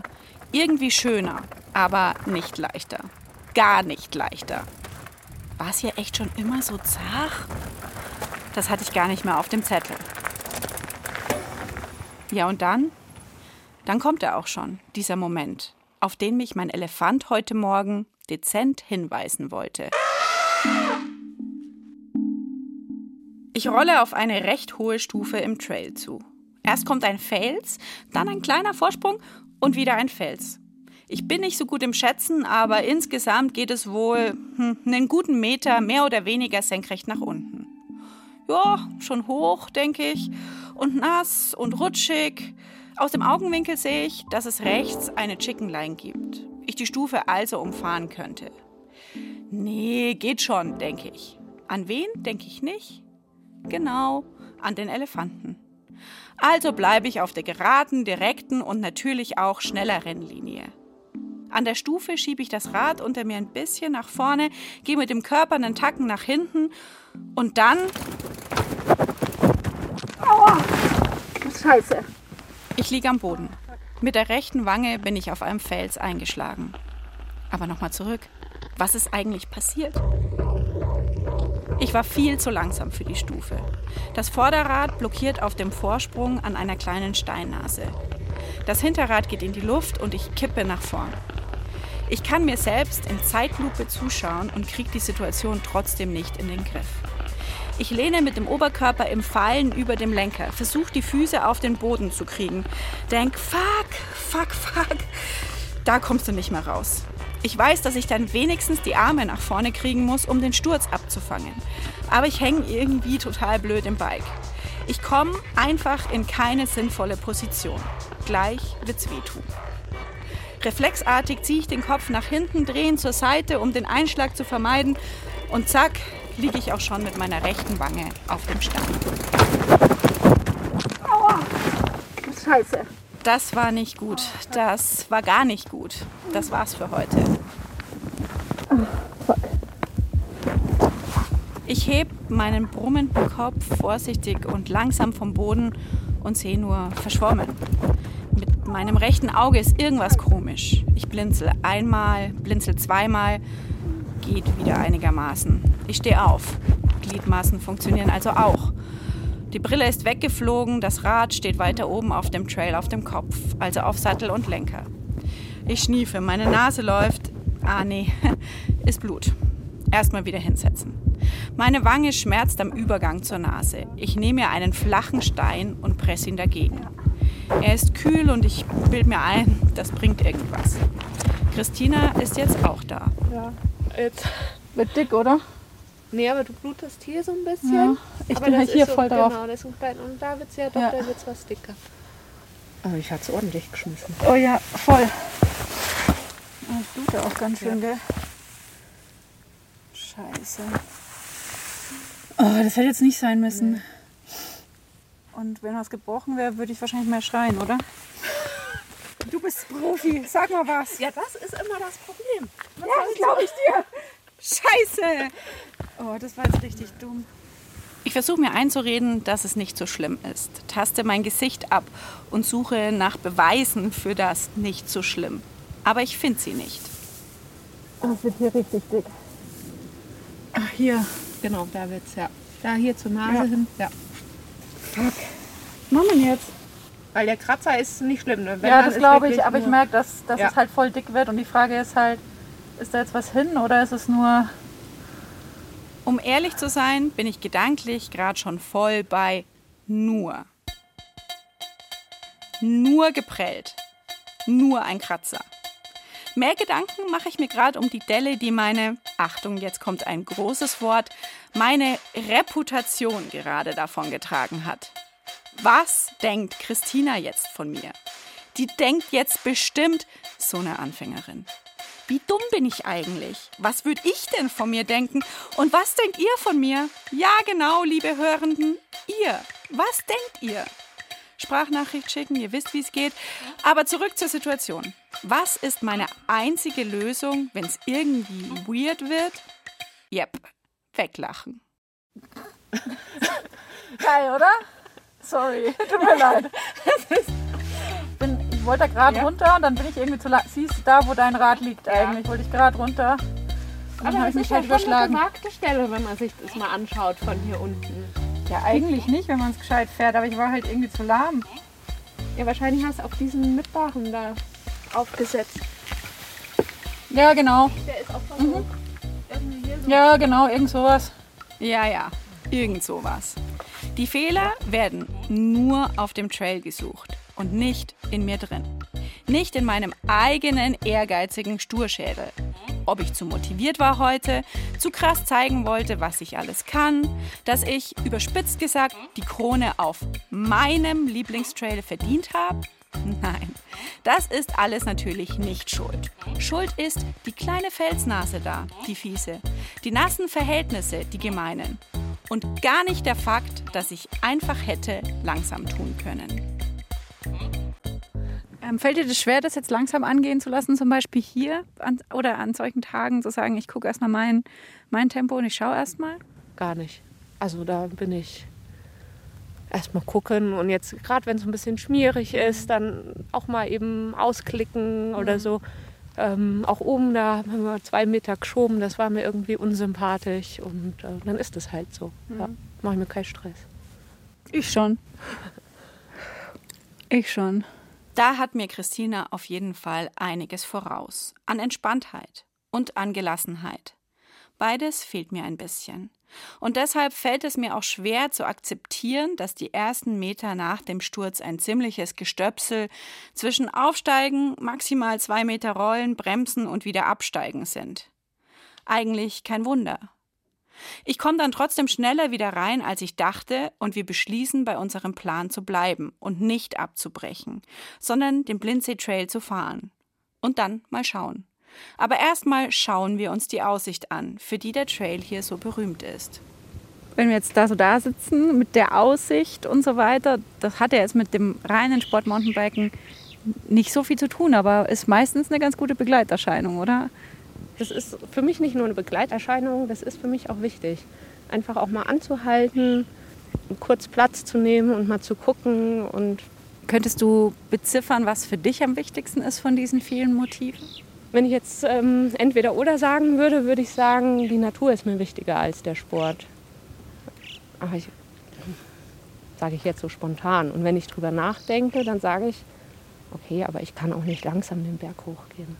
Speaker 3: irgendwie schöner, aber nicht leichter. Gar nicht leichter. War es hier echt schon immer so zart? Das hatte ich gar nicht mehr auf dem Zettel. Ja, und dann? Dann kommt er auch schon, dieser Moment, auf den mich mein Elefant heute Morgen dezent hinweisen wollte. Ich rolle auf eine recht hohe Stufe im Trail zu. Erst kommt ein Fels, dann ein kleiner Vorsprung und wieder ein Fels. Ich bin nicht so gut im Schätzen, aber insgesamt geht es wohl hm, einen guten Meter mehr oder weniger senkrecht nach unten. Ja, schon hoch, denke ich, und nass und rutschig. Aus dem Augenwinkel sehe ich, dass es rechts eine Chicken Line gibt. Ich die Stufe also umfahren könnte. Nee, geht schon, denke ich. An wen denke ich nicht? Genau, an den Elefanten. Also bleibe ich auf der geraden, direkten und natürlich auch schnelleren Linie. An der Stufe schiebe ich das Rad unter mir ein bisschen nach vorne, gehe mit dem Körper einen Tacken nach hinten und dann.
Speaker 4: Aua! Scheiße.
Speaker 3: Ich liege am Boden. Mit der rechten Wange bin ich auf einem Fels eingeschlagen. Aber nochmal zurück. Was ist eigentlich passiert? Ich war viel zu langsam für die Stufe. Das Vorderrad blockiert auf dem Vorsprung an einer kleinen Steinnase. Das Hinterrad geht in die Luft und ich kippe nach vorn. Ich kann mir selbst in Zeitlupe zuschauen und kriege die Situation trotzdem nicht in den Griff. Ich lehne mit dem Oberkörper im Fallen über dem Lenker, versuche die Füße auf den Boden zu kriegen. Denk, fuck, fuck, fuck. Da kommst du nicht mehr raus. Ich weiß, dass ich dann wenigstens die Arme nach vorne kriegen muss, um den Sturz abzufangen. Aber ich hänge irgendwie total blöd im Bike. Ich komme einfach in keine sinnvolle Position. Gleich wird's wehtun. Reflexartig ziehe ich den Kopf nach hinten, drehe ihn zur Seite, um den Einschlag zu vermeiden. Und zack, liege ich auch schon mit meiner rechten Wange auf dem Stein.
Speaker 4: Aua! Scheiße.
Speaker 3: Das war nicht gut. Das war gar nicht gut. Das war's für heute. Ich heb meinen brummenden Kopf vorsichtig und langsam vom Boden und sehe nur verschwommen. Meinem rechten Auge ist irgendwas komisch. Ich blinzel einmal, blinzel zweimal, geht wieder einigermaßen. Ich stehe auf. Gliedmaßen funktionieren also auch. Die Brille ist weggeflogen, das Rad steht weiter oben auf dem Trail auf dem Kopf, also auf Sattel und Lenker. Ich schniefe, meine Nase läuft. Ah nee, <laughs> ist Blut. Erstmal wieder hinsetzen. Meine Wange schmerzt am Übergang zur Nase. Ich nehme mir einen flachen Stein und presse ihn dagegen. Er ist kühl und ich bilde mir ein, das bringt irgendwas. Christina ist jetzt auch da.
Speaker 5: Ja, jetzt.
Speaker 4: Wird dick, oder?
Speaker 5: Nee, aber du blutest hier so ein bisschen.
Speaker 4: Ja, ich
Speaker 5: aber
Speaker 4: bin halt hier
Speaker 5: ist so,
Speaker 4: voll drauf.
Speaker 5: Genau, das ist so klein. Und da wird es ja doch,
Speaker 4: Ja.
Speaker 5: da wird es was dicker.
Speaker 2: Aber ich hatte es ordentlich geschmissen.
Speaker 4: Oh ja, voll. Das tut ja auch ganz schön, gell? Scheiße. Oh, das hätte jetzt nicht sein müssen. Und wenn was gebrochen wäre, würde ich wahrscheinlich mehr schreien, oder? Du bist Profi, sag mal was.
Speaker 5: Ja, das ist immer das Problem.
Speaker 4: Ja, das glaube ich dir. Scheiße. Oh, das war jetzt richtig dumm.
Speaker 3: Ich versuche mir einzureden, dass es nicht so schlimm ist, taste mein Gesicht ab und suche nach Beweisen für das nicht so schlimm. Aber ich finde sie nicht.
Speaker 4: Das wird hier richtig dick. Ach, hier.
Speaker 5: Genau, da wird's ja. Da hier zur Nase
Speaker 4: Ja.
Speaker 5: hin. Ja.
Speaker 4: Fuck. Was machen wir jetzt?
Speaker 5: Weil der Kratzer ist nicht schlimm. Ne? Wenn,
Speaker 4: ja, das glaube ich, aber ich merke, dass, dass
Speaker 5: Ja.
Speaker 4: es halt voll dick wird und die Frage ist halt, ist da jetzt was hin oder ist es nur...
Speaker 3: Um ehrlich zu sein, bin ich gedanklich gerade schon voll bei nur. Nur geprellt. Nur ein Kratzer. Mehr Gedanken mache ich mir gerade um die Delle, die meine, Achtung, jetzt kommt ein großes Wort, meine Reputation gerade davon getragen hat. Was denkt Christina jetzt von mir? Die denkt jetzt bestimmt, so eine Anfängerin. Wie dumm bin ich eigentlich? Was würde ich denn von mir denken? Und was denkt ihr von mir? Ja, genau, liebe Hörenden, ihr. Was denkt ihr? Sprachnachricht schicken, ihr wisst, wie es geht. Aber zurück zur Situation. Was ist meine einzige Lösung, wenn es irgendwie weird wird? Yep, weglachen. <laughs>
Speaker 4: Geil, oder? Sorry, <laughs> tut mir leid. bin, ich wollte gerade runter und dann bin ich irgendwie zu lang. Siehst du da, wo dein Rad liegt eigentlich? Wollte ich gerade runter. Und dann
Speaker 5: Aber
Speaker 4: habe
Speaker 5: das
Speaker 4: ich mich
Speaker 5: ist ja
Speaker 4: halt
Speaker 5: schon eine gewagte Stelle, wenn man sich das mal anschaut von hier unten.
Speaker 4: Ja, eigentlich nicht, wenn man es gescheit fährt, aber ich war halt irgendwie zu lahm.
Speaker 5: Ja, wahrscheinlich hast du auf diesen Mitbachen da aufgesetzt.
Speaker 4: Ja, genau.
Speaker 5: Der ist auch so.
Speaker 4: Ja, genau, irgend sowas.
Speaker 3: Ja, ja, irgend sowas. Die Fehler werden nur auf dem Trail gesucht und nicht in mir drin. Nicht in meinem eigenen ehrgeizigen Sturschädel. Ob ich zu motiviert war heute, zu krass zeigen wollte, was ich alles kann, dass ich, überspitzt gesagt, die Krone auf meinem Lieblingstrail verdient habe? <laughs> Nein, das ist alles natürlich nicht schuld. Schuld ist die kleine Felsnase da, die fiese, die nassen Verhältnisse, die gemeinen. Und gar nicht der Fakt, dass ich einfach hätte langsam tun können.
Speaker 4: Ähm, fällt dir das schwer, das jetzt langsam angehen zu lassen, zum Beispiel hier an, oder an solchen Tagen zu sagen, ich gucke erstmal mein, mein Tempo und ich schaue erstmal?
Speaker 5: Gar nicht. Also da bin ich erstmal gucken und jetzt gerade wenn es ein bisschen schmierig ist, dann auch mal eben ausklicken oder so. Ähm, auch oben da haben wir zwei Meter geschoben, das war mir irgendwie unsympathisch und äh, dann ist es halt so. Ja, mache ich mir keinen Stress.
Speaker 4: Ich schon. Ich schon.
Speaker 3: Da hat mir Christina auf jeden Fall einiges voraus. An Entspanntheit und an Gelassenheit. Beides fehlt mir ein bisschen. Und deshalb fällt es mir auch schwer zu akzeptieren, dass die ersten Meter nach dem Sturz ein ziemliches Gestöpsel zwischen Aufsteigen, maximal zwei Meter rollen, bremsen und wieder absteigen sind. Eigentlich kein Wunder. Ich komme dann trotzdem schneller wieder rein, als ich dachte, und wir beschließen, bei unserem Plan zu bleiben und nicht abzubrechen, sondern den Blindsee Trail zu fahren. Und dann mal schauen. Aber erstmal schauen wir uns die Aussicht an, für die der Trail hier so berühmt ist.
Speaker 4: Wenn wir jetzt da so da sitzen mit der Aussicht und so weiter, das hat ja jetzt mit dem reinen Sport Mountainbiken nicht so viel zu tun, aber ist meistens eine ganz gute Begleiterscheinung, oder?
Speaker 5: Das ist für mich nicht nur eine Begleiterscheinung, das ist für mich auch wichtig. Einfach auch mal anzuhalten, kurz Platz zu nehmen und mal zu gucken und
Speaker 4: Könntest du beziffern, was für dich am wichtigsten ist von diesen vielen Motiven?
Speaker 5: Wenn ich jetzt ähm, entweder oder sagen würde, würde ich sagen, die Natur ist mir wichtiger als der Sport. Aber ich sage ich jetzt so spontan. Und wenn ich drüber nachdenke, dann sage ich, okay, aber ich kann auch nicht langsam den Berg hochgehen.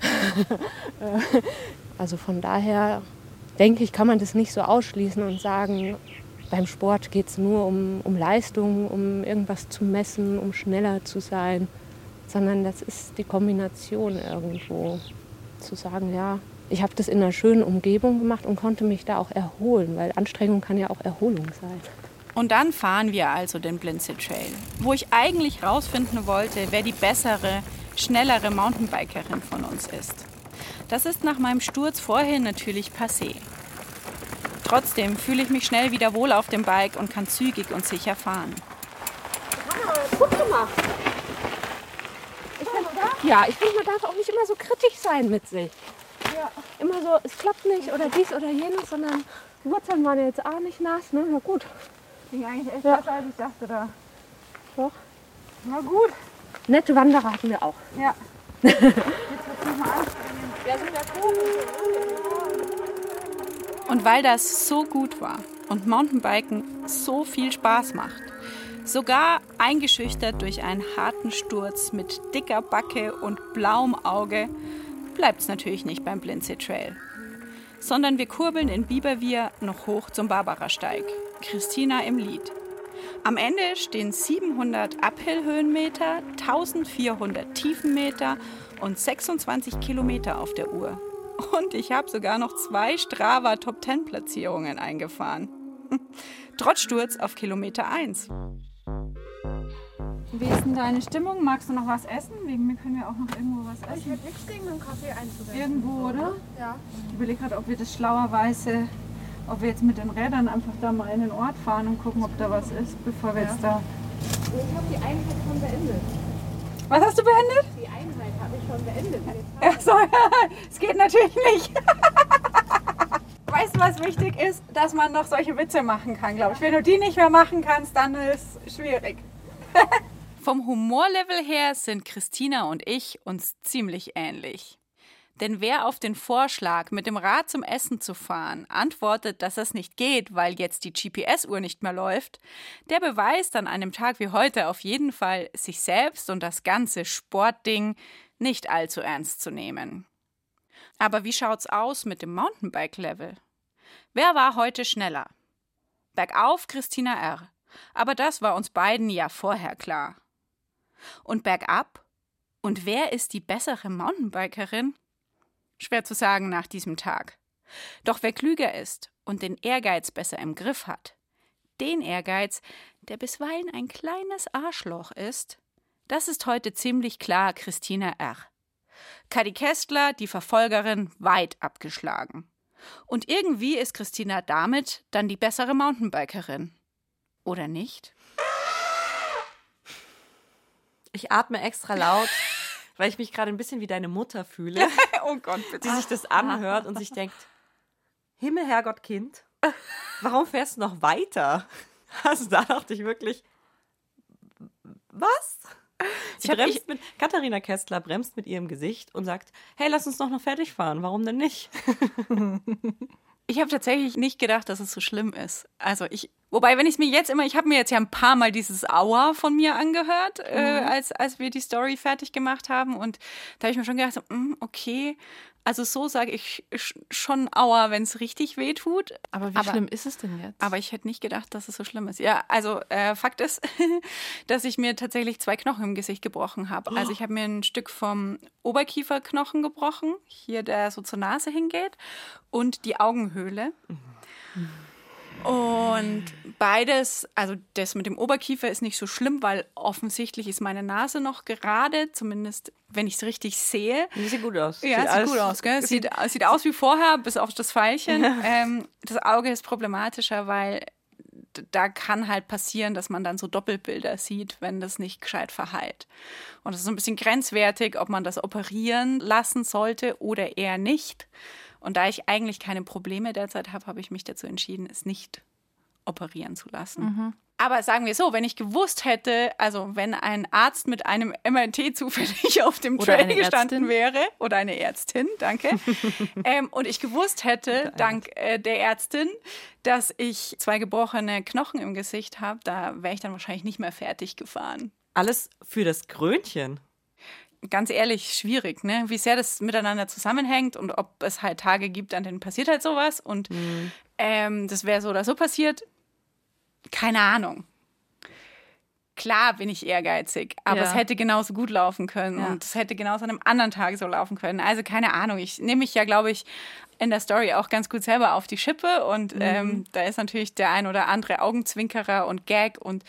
Speaker 5: <laughs> also von daher denke ich, kann man das nicht so ausschließen und sagen, beim Sport geht es nur um, um Leistung, um irgendwas zu messen, um schneller zu sein sondern das ist die Kombination irgendwo. Zu sagen, ja, ich habe das in einer schönen Umgebung gemacht und konnte mich da auch erholen, weil Anstrengung kann ja auch Erholung sein.
Speaker 3: Und dann fahren wir also den Blindsee Trail, wo ich eigentlich rausfinden wollte, wer die bessere, schnellere Mountainbikerin von uns ist. Das ist nach meinem Sturz vorhin natürlich passé. Trotzdem fühle ich mich schnell wieder wohl auf dem Bike und kann zügig und sicher fahren.
Speaker 5: Guck mal. Ja, ich finde, man darf auch nicht immer so kritisch sein mit sich. Immer so, es klappt nicht oder dies oder jenes, sondern die Wurzeln waren jetzt auch nicht nass. Ne? Na gut.
Speaker 4: Ging eigentlich echt
Speaker 5: Ja.
Speaker 4: besser, als ich dachte da.
Speaker 5: Doch.
Speaker 4: Na gut.
Speaker 5: Nette Wanderer hatten wir auch.
Speaker 4: Ja. <laughs>
Speaker 3: Und weil das so gut war und Mountainbiken so viel Spaß macht, sogar eingeschüchtert durch einen harten Sturz mit dicker Backe und blauem Auge, bleibt es natürlich nicht beim Blindsee Trail. Sondern wir kurbeln in Biberwier noch hoch zum Barbarasteig. Christina im Lied. Am Ende stehen 700 Uphill-Höhenmeter, 1400 Tiefenmeter und 26 Kilometer auf der Uhr. Und ich habe sogar noch zwei Strava Top 10 Platzierungen eingefahren. <laughs> Trotz Sturz auf Kilometer 1.
Speaker 4: Wie ist denn deine Stimmung? Magst du noch was essen? Wegen mir können wir auch noch irgendwo was essen.
Speaker 5: hätte nichts gegen einen Kaffee einzuwenden.
Speaker 4: Irgendwo, oder?
Speaker 5: Ja.
Speaker 4: Ich überlege gerade, ob wir das schlauerweise, ob wir jetzt mit den Rädern einfach da mal in den Ort fahren und gucken, ob da was ist, bevor wir jetzt da.
Speaker 5: Ich habe die Einheit schon beendet.
Speaker 4: Was hast du beendet?
Speaker 5: Die Einheit habe ich schon beendet.
Speaker 4: Ja, so, <laughs> es geht natürlich nicht. <laughs> Du, was wichtig ist? Dass man noch solche Witze machen kann, glaube ich. Wenn du die nicht mehr machen kannst, dann ist es schwierig. <laughs>
Speaker 3: Vom Humorlevel her sind Christina und ich uns ziemlich ähnlich. Denn wer auf den Vorschlag, mit dem Rad zum Essen zu fahren, antwortet, dass das nicht geht, weil jetzt die GPS-Uhr nicht mehr läuft, der beweist an einem Tag wie heute auf jeden Fall, sich selbst und das ganze Sportding nicht allzu ernst zu nehmen. Aber wie schaut's aus mit dem Mountainbike-Level? Wer war heute schneller? Bergauf Christina R. Aber das war uns beiden ja vorher klar. Und bergab? Und wer ist die bessere Mountainbikerin? Schwer zu sagen nach diesem Tag. Doch wer klüger ist und den Ehrgeiz besser im Griff hat, den Ehrgeiz, der bisweilen ein kleines Arschloch ist, das ist heute ziemlich klar Christina R. Kadi Kästler, die Verfolgerin, weit abgeschlagen. Und irgendwie ist Christina damit dann die bessere Mountainbikerin. Oder nicht?
Speaker 2: Ich atme extra laut, <laughs> weil ich mich gerade ein bisschen wie deine Mutter fühle, <laughs>
Speaker 3: Oh Gott, bitte.
Speaker 2: die sich das anhört und sich denkt, Himmel, Herrgott, Kind, warum fährst du noch weiter? <laughs> Also da dachte ich wirklich, was? Sie
Speaker 3: Ich
Speaker 2: bremst
Speaker 3: ich-
Speaker 2: mit, Katharina Kessler bremst mit ihrem Gesicht und sagt, hey, lass uns doch noch fertig fahren, warum denn nicht? <laughs>
Speaker 3: Ich habe tatsächlich nicht gedacht, dass es so schlimm ist. Also ich, wobei, wenn ich mir jetzt immer, ich habe mir jetzt ja ein paar Mal dieses Aua von mir angehört, äh, als, als wir die Story fertig gemacht haben. Und da habe ich mir schon gedacht, so, mm, okay, also so sage ich sch- schon Aua, wenn es richtig weh tut.
Speaker 1: Aber wie
Speaker 3: Aber-
Speaker 1: schlimm ist es denn jetzt?
Speaker 3: Aber ich hätte nicht gedacht, dass es so schlimm ist. Ja, also äh, Fakt ist, <laughs> dass ich mir tatsächlich zwei Knochen im Gesicht gebrochen habe. Also ich habe mir ein Stück vom Oberkieferknochen gebrochen, hier der so zur Nase hingeht, und die Augenhöhle. Und beides, also das mit dem Oberkiefer ist nicht so schlimm, weil offensichtlich ist meine Nase noch gerade, zumindest wenn ich es richtig sehe.
Speaker 2: Sieht gut aus.
Speaker 3: Ja, sieht,
Speaker 2: alles-
Speaker 3: gut aus, gell? Sieht, <laughs> sieht aus wie vorher, bis auf das Pfeilchen. Ähm, das Auge ist problematischer, weil da kann halt passieren, dass man dann so Doppelbilder sieht, wenn das nicht gescheit verheilt. Und das ist so ein bisschen grenzwertig, ob man das operieren lassen sollte oder eher nicht. Und da ich eigentlich keine Probleme derzeit habe, habe ich mich dazu entschieden, es nicht operieren zu lassen. Aber sagen wir so, wenn ich gewusst hätte, also wenn ein Arzt mit einem MRT zufällig auf dem
Speaker 1: Oder
Speaker 3: Trail gestanden
Speaker 1: Ärztin.
Speaker 3: wäre, oder eine Ärztin, danke, <laughs> ähm, und ich gewusst hätte, dank äh, der Ärztin, dass ich zwei gebrochene Knochen im Gesicht habe, da wäre ich dann wahrscheinlich nicht mehr fertig gefahren.
Speaker 2: Alles für das Krönchen.
Speaker 3: Ganz ehrlich, schwierig, ne? Wie sehr das miteinander zusammenhängt und ob es halt Tage gibt, an denen passiert halt sowas und ähm, das wäre so oder so passiert. Keine Ahnung. Klar bin ich ehrgeizig, aber
Speaker 1: Ja.
Speaker 3: es hätte genauso gut laufen können
Speaker 1: Ja.
Speaker 3: und es hätte genauso an einem anderen Tag so laufen können. Also keine Ahnung. Ich nehme mich ja, glaube ich, in der Story auch ganz gut selber auf die Schippe und ähm, da ist natürlich der ein oder andere Augenzwinkerer und Gag und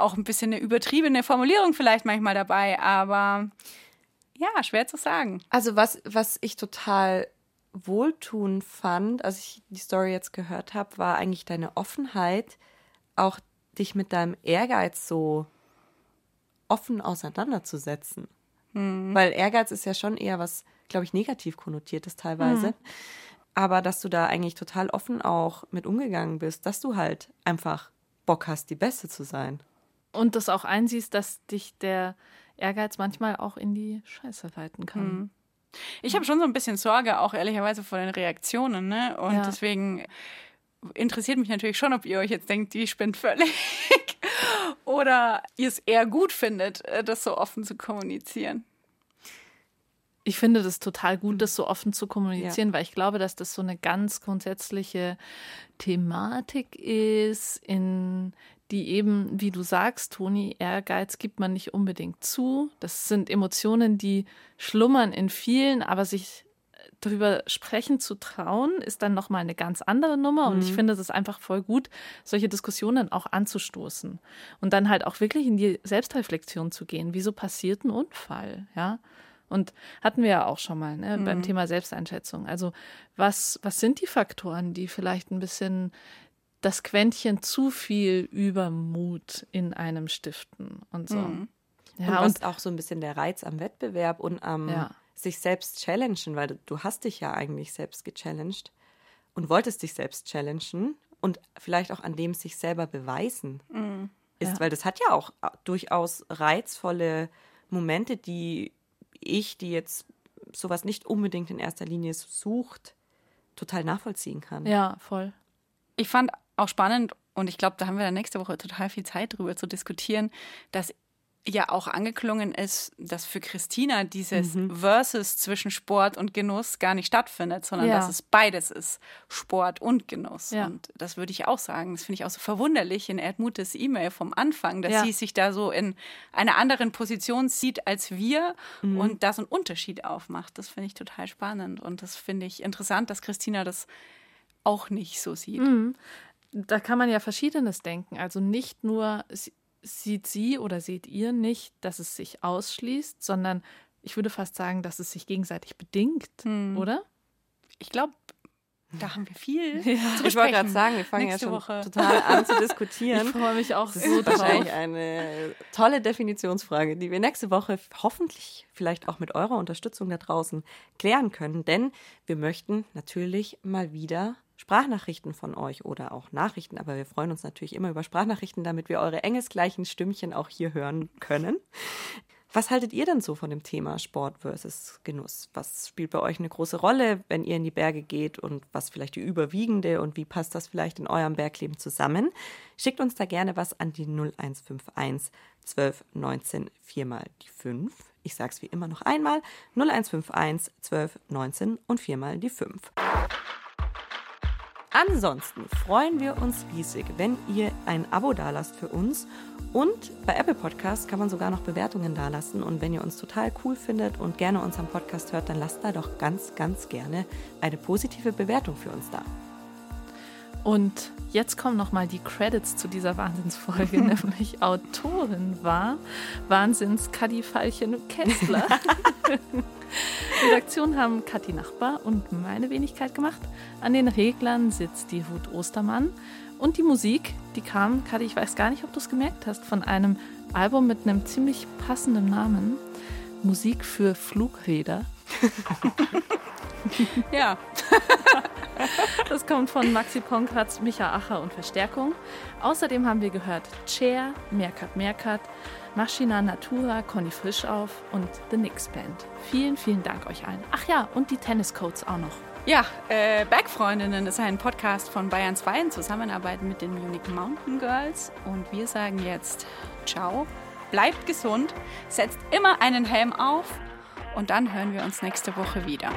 Speaker 3: auch ein bisschen eine übertriebene Formulierung vielleicht manchmal dabei, aber Ja, schwer zu sagen.
Speaker 2: Also was, was ich total wohltuend fand, als ich die Story jetzt gehört habe, war eigentlich deine Offenheit, auch dich mit deinem Ehrgeiz so offen auseinanderzusetzen.
Speaker 3: Mhm.
Speaker 2: Weil Ehrgeiz ist ja schon eher was, glaube ich, negativ konnotiertes teilweise.
Speaker 3: Mhm.
Speaker 2: Aber dass du da eigentlich total offen auch mit umgegangen bist, dass du halt einfach Bock hast, die Beste zu sein.
Speaker 1: Und das auch einsiehst, dass dich der Ehrgeiz manchmal auch in die Scheiße leiten kann.
Speaker 3: Mhm. Ich habe schon so ein bisschen Sorge, auch ehrlicherweise vor den Reaktionen. Ne? Und
Speaker 1: Ja.
Speaker 3: deswegen interessiert mich natürlich schon, ob ihr euch jetzt denkt, die spinnt völlig. <laughs> Oder ihr es eher gut findet, äh, das so offen zu kommunizieren.
Speaker 1: Ich finde das total gut, das so offen zu kommunizieren, weil ich glaube, dass das so eine ganz grundsätzliche Thematik ist, in die eben, wie du sagst, Toni, Ehrgeiz gibt man nicht unbedingt zu. Das sind Emotionen, die schlummern in vielen, aber sich darüber sprechen zu trauen, ist dann nochmal eine ganz andere Nummer. Und ich finde es ist einfach voll gut, solche Diskussionen auch anzustoßen. Und dann halt auch wirklich in die Selbstreflexion zu gehen. Wieso passiert ein Unfall? Ja. Und hatten wir ja auch schon mal ne, beim Thema Selbsteinschätzung. Also was, was sind die Faktoren, die vielleicht ein bisschen das Quäntchen zu viel Übermut in einem stiften und so.
Speaker 2: und
Speaker 1: Ja,
Speaker 2: was
Speaker 1: und,
Speaker 2: auch so ein bisschen der Reiz am Wettbewerb und am
Speaker 1: Ja.
Speaker 2: sich selbst challengen, weil du, hast dich ja eigentlich selbst gechallenged und wolltest dich selbst challengen und vielleicht auch an dem sich selber beweisen ist,
Speaker 1: Ja.
Speaker 2: weil das hat ja auch durchaus reizvolle Momente, die ich, die jetzt sowas nicht unbedingt in erster Linie sucht, total nachvollziehen kann.
Speaker 1: ja, voll.
Speaker 3: Ich fand auch spannend, und ich glaube, da haben wir dann nächste Woche total viel Zeit drüber zu diskutieren, dass ja auch angeklungen ist, dass für Christina dieses Versus zwischen Sport und Genuss gar nicht stattfindet, sondern
Speaker 1: Ja.
Speaker 3: dass es beides ist, Sport und Genuss.
Speaker 1: Ja.
Speaker 3: Und das würde ich auch sagen. Das finde ich auch so verwunderlich in Erdmutes E-Mail vom Anfang, dass
Speaker 1: Ja.
Speaker 3: sie sich da so in einer anderen Position sieht als wir und da so einen Unterschied aufmacht. Das finde ich total spannend und das finde ich interessant, dass Christina das auch nicht so sieht.
Speaker 1: Da kann man ja Verschiedenes denken. Also nicht nur sie- sieht sie oder seht ihr nicht, dass es sich ausschließt, sondern ich würde fast sagen, dass es sich gegenseitig bedingt, oder?
Speaker 3: Ich glaube, da haben wir viel <laughs> zu
Speaker 2: Ich wollte gerade sagen, wir fangen
Speaker 3: Nächste
Speaker 2: ja schon
Speaker 3: Woche.
Speaker 2: total an zu <laughs>
Speaker 1: Ich
Speaker 2: diskutieren.
Speaker 1: freue mich auch
Speaker 2: Das
Speaker 1: so
Speaker 2: ist
Speaker 1: drauf.
Speaker 2: wahrscheinlich eine tolle Definitionsfrage, die wir nächste Woche hoffentlich vielleicht auch mit eurer Unterstützung da draußen klären können. Denn wir möchten natürlich mal wieder Sprachnachrichten von euch oder auch Nachrichten, aber wir freuen uns natürlich immer über Sprachnachrichten, damit wir eure engelsgleichen Stimmchen auch hier hören können. Was haltet ihr denn so von dem Thema Sport versus Genuss? Was spielt bei euch eine große Rolle, wenn ihr in die Berge geht und was vielleicht die überwiegende und wie passt das vielleicht in eurem Bergleben zusammen? Schickt uns da gerne was an die 0151 12 19 4 mal die 5. Ich sage es wie immer noch einmal: 0151 12 19 und 4 mal die 5. Ansonsten freuen wir uns riesig, wenn ihr ein Abo dalasst für uns. Und bei Apple Podcasts kann man sogar noch Bewertungen dalassen. Und wenn ihr uns total cool findet und gerne unseren Podcast hört, dann lasst da doch ganz, ganz gerne eine positive Bewertung für uns da.
Speaker 1: Und jetzt kommen nochmal die Credits zu dieser Wahnsinnsfolge, <laughs> nämlich Autorin war Wahnsinns Kadi Veilchen Kessler. <laughs> Redaktion haben Kathi Nachbar und meine Wenigkeit gemacht. An den Reglern sitzt die Ruth Ostermann. Und die Musik, die kam, Kathi, ich weiß gar nicht, ob du es gemerkt hast, von einem Album mit einem ziemlich passenden Namen. Musik für Flugräder. <laughs>
Speaker 3: Ja,
Speaker 1: Das kommt von Maxi Ponkratz, Micha Acher und Verstärkung. Außerdem haben wir gehört Chair, Merkat Merkat, Maschina Natura, Conny Frischauf und The Nix Band. Vielen, vielen Dank euch allen. Ach ja, und die Tenniscoats auch noch.
Speaker 3: ja äh, Bergfreundinnen ist ein Podcast von Bayern 2 in Zusammenarbeit mit den Munich Mountain Girls. Und wir sagen jetzt Ciao, bleibt gesund, setzt immer einen Helm auf und dann hören wir uns nächste Woche wieder.